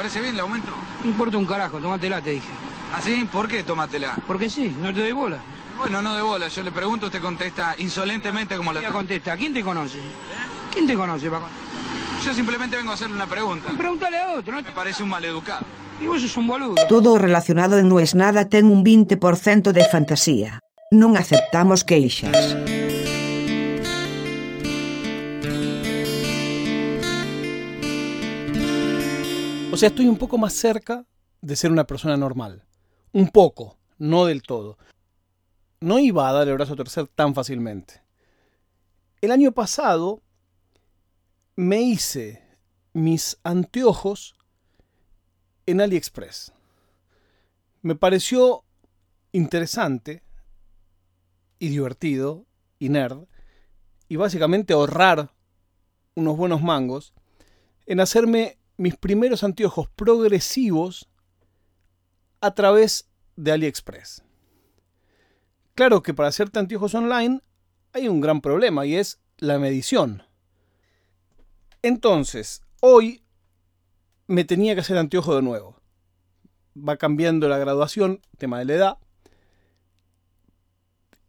parece bien el aumento? No importa un carajo, tómatela, te dije. ¿Ah, sí? ¿Por qué tómatela? Porque sí, no te doy bola. Bueno, no de bola. Yo le pregunto, usted contesta insolentemente como la... Contesta, ¿quién te conoce? ¿Quién te conoce, Paco? Yo simplemente vengo a hacerle una pregunta. Pregúntale a otro, ¿no? Me parece un maleducado. Y vos sos un boludo. Todo relacionado en No es Nada ten un 20% de fantasía. Non aceptamos queixas. O sea, estoy un poco más cerca de ser una persona normal. Un poco, no del todo. No iba a dar el brazo a torcer tan fácilmente. El año pasado me hice mis anteojos en AliExpress. Me pareció interesante y divertido y nerd y básicamente ahorrar unos buenos mangos en hacerme mis primeros anteojos progresivos a través de AliExpress. Claro que para hacerte anteojos online hay un gran problema y es la medición. Entonces, hoy me tenía que hacer anteojo de nuevo. Va cambiando la graduación, tema de la edad.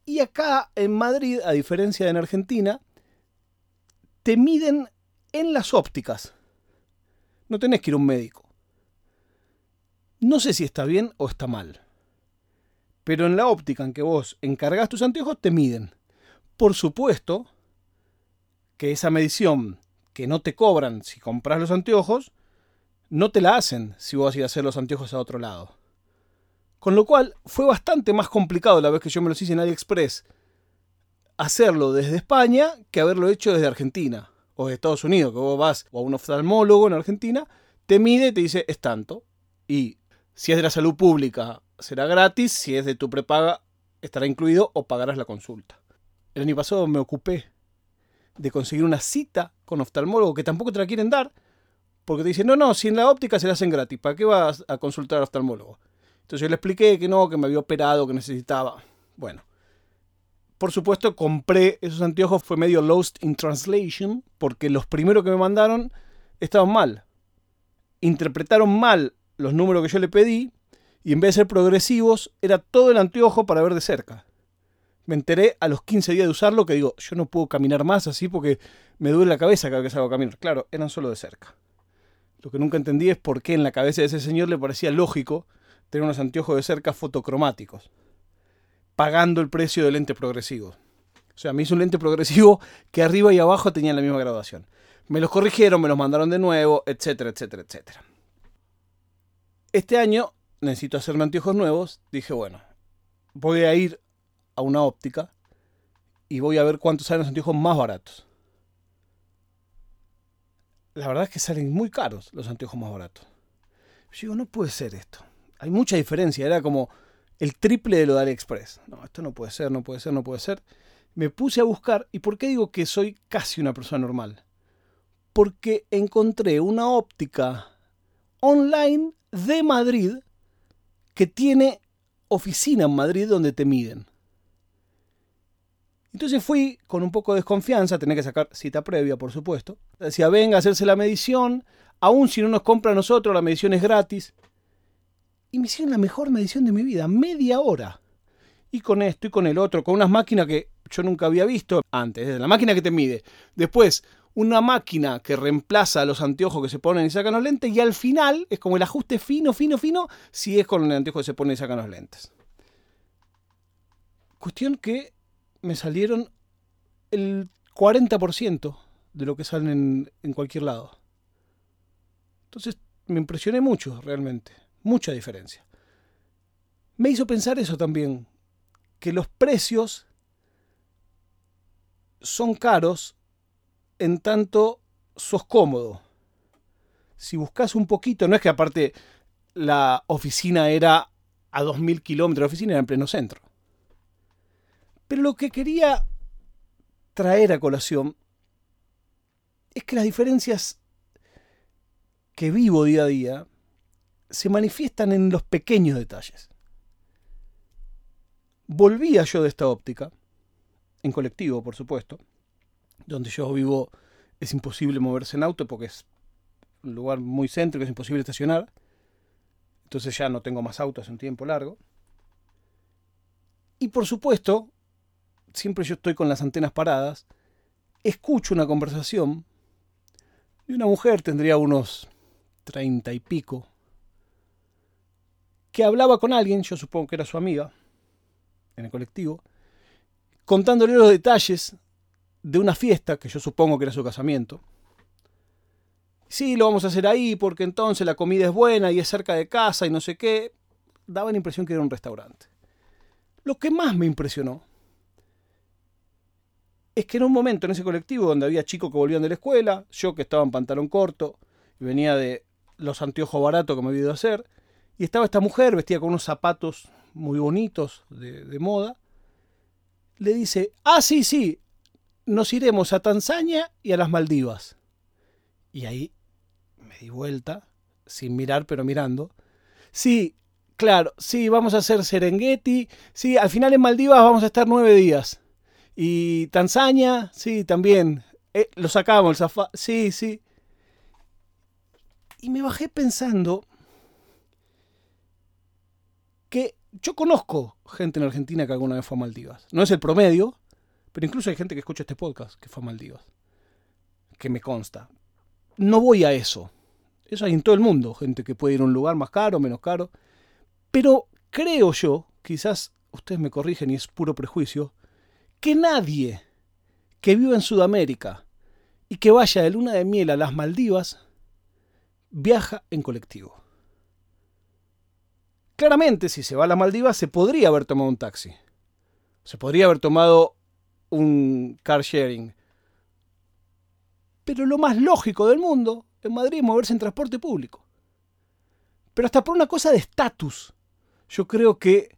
Y acá en Madrid, a diferencia de en Argentina, te miden en las ópticas. No tenés que ir a un médico. No sé si está bien o está mal. Pero en la óptica en que vos encargas tus anteojos te miden. Por supuesto que esa medición que no te cobran si compras los anteojos, no te la hacen si vos vas a hacer los anteojos a otro lado. Con lo cual fue bastante más complicado la vez que yo me los hice en AliExpress hacerlo desde España que haberlo hecho desde Argentina o de Estados Unidos, que vos vas a un oftalmólogo en Argentina, te mide y te dice es tanto. Y si es de la salud pública será gratis, si es de tu prepaga estará incluido o pagarás la consulta. El año pasado me ocupé de conseguir una cita con oftalmólogo que tampoco te la quieren dar, porque te dicen, no, no, si en la óptica se la hacen gratis, ¿para qué vas a consultar al oftalmólogo? Entonces yo le expliqué que no, que me había operado, que necesitaba. Bueno, por supuesto compré esos anteojos, fue medio lost in translation, porque los primeros que me mandaron estaban mal. Interpretaron mal los números que yo le pedí, y en vez de ser progresivos, era todo el anteojo para ver de cerca me enteré a los 15 días de usarlo que digo, yo no puedo caminar más así porque me duele la cabeza cada vez que salgo a caminar. Claro, eran solo de cerca. Lo que nunca entendí es por qué en la cabeza de ese señor le parecía lógico tener unos anteojos de cerca fotocromáticos, pagando el precio del lente progresivo. O sea, me hizo un lente progresivo que arriba y abajo tenían la misma graduación. Me los corrigieron, me los mandaron de nuevo, etcétera, etcétera, etcétera. Este año necesito hacerme anteojos nuevos. Dije, bueno, voy a ir a una óptica y voy a ver cuántos salen los anteojos más baratos. La verdad es que salen muy caros los anteojos más baratos. Yo digo, no puede ser esto. Hay mucha diferencia. Era como el triple de lo de AliExpress. No, esto no puede ser, no puede ser, no puede ser. Me puse a buscar. ¿Y por qué digo que soy casi una persona normal? Porque encontré una óptica online de Madrid que tiene oficina en Madrid donde te miden. Entonces fui con un poco de desconfianza, tenía que sacar cita previa, por supuesto. Decía, venga a hacerse la medición, aún si no nos compra a nosotros, la medición es gratis. Y me hicieron la mejor medición de mi vida, media hora. Y con esto y con el otro, con unas máquinas que yo nunca había visto antes, la máquina que te mide. Después, una máquina que reemplaza los anteojos que se ponen y sacan los lentes. Y al final es como el ajuste fino, fino, fino, si es con el anteojo que se pone y sacan los lentes. Cuestión que me salieron el 40% de lo que salen en, cualquier lado. Entonces me impresioné mucho, realmente. Mucha diferencia. Me hizo pensar eso también, que los precios son caros en tanto sos cómodo. Si buscas un poquito, no es que aparte la oficina era a 2.000 kilómetros, la oficina era en pleno centro. Pero lo que quería traer a colación es que las diferencias que vivo día a día se manifiestan en los pequeños detalles. Volvía yo de esta óptica, en colectivo, por supuesto, donde yo vivo es imposible moverse en auto porque es un lugar muy céntrico, es imposible estacionar. Entonces ya no tengo más autos un tiempo largo. Y por supuesto, siempre yo estoy con las antenas paradas, escucho una conversación de una mujer, tendría unos treinta y pico, hablaba con alguien, yo supongo que era su amiga, en el colectivo, contándole los detalles de una fiesta, que yo supongo que era su casamiento. Sí, lo vamos a hacer ahí porque entonces la comida es buena y es cerca de casa y no sé qué. Daba la impresión que era un restaurante. Lo que más me impresionó es que en un momento en ese colectivo donde había chicos que volvían de la escuela, yo que estaba en pantalón corto y venía de los anteojos baratos que me había ido a hacer, y estaba esta mujer vestida con unos zapatos muy bonitos de, moda, le dice, ah, sí, sí, nos iremos a Tanzania y a las Maldivas. Y ahí me di vuelta, sin mirar, pero mirando. Sí, claro, sí, vamos a hacer Serengeti. Sí, al final en Maldivas vamos a estar nueve días. Y Tanzania, sí, también. Eh, lo sacamos, el safari. Sí, sí. Y me bajé pensando que yo conozco gente en Argentina que alguna vez fue a Maldivas. No es el promedio, pero incluso hay gente que escucha este podcast que fue a Maldivas. Que me consta. No voy a eso. Eso hay en todo el mundo. Gente que puede ir a un lugar más caro, menos caro. Pero creo yo, quizás ustedes me corrigen y es puro prejuicio, que nadie que viva en Sudamérica y que vaya de luna de miel a las Maldivas viaja en colectivo. Claramente, si se va a las Maldivas, se podría haber tomado un taxi. Se podría haber tomado un car sharing. Pero lo más lógico del mundo en Madrid es moverse en transporte público. Pero hasta por una cosa de estatus. Yo creo que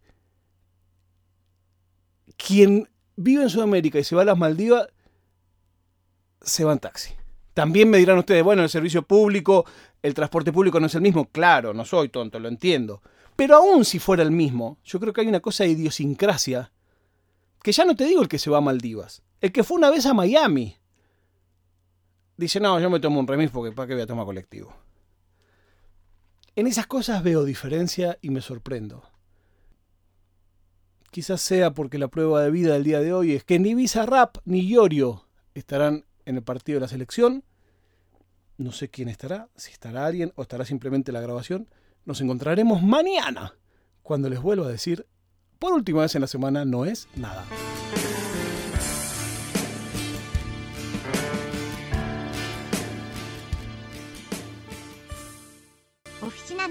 quien vive en Sudamérica y se va a las Maldivas, se va en taxi. También me dirán ustedes, bueno, el servicio público, el transporte público no es el mismo. Claro, no soy tonto, lo entiendo. Pero aún si fuera el mismo, yo creo que hay una cosa de idiosincrasia, que ya no te digo el que se va a Maldivas, el que fue una vez a Miami. Dice, no, yo me tomo un remis porque para qué voy a tomar colectivo. En esas cosas veo diferencia y me sorprendo. Quizás sea porque la prueba de vida del día de hoy es que ni Rap ni Iorio estarán en el partido de la selección. No sé quién estará, si estará alguien o estará simplemente la grabación. Nos encontraremos mañana cuando les vuelvo a decir, por última vez en la semana, no es nada. Oficina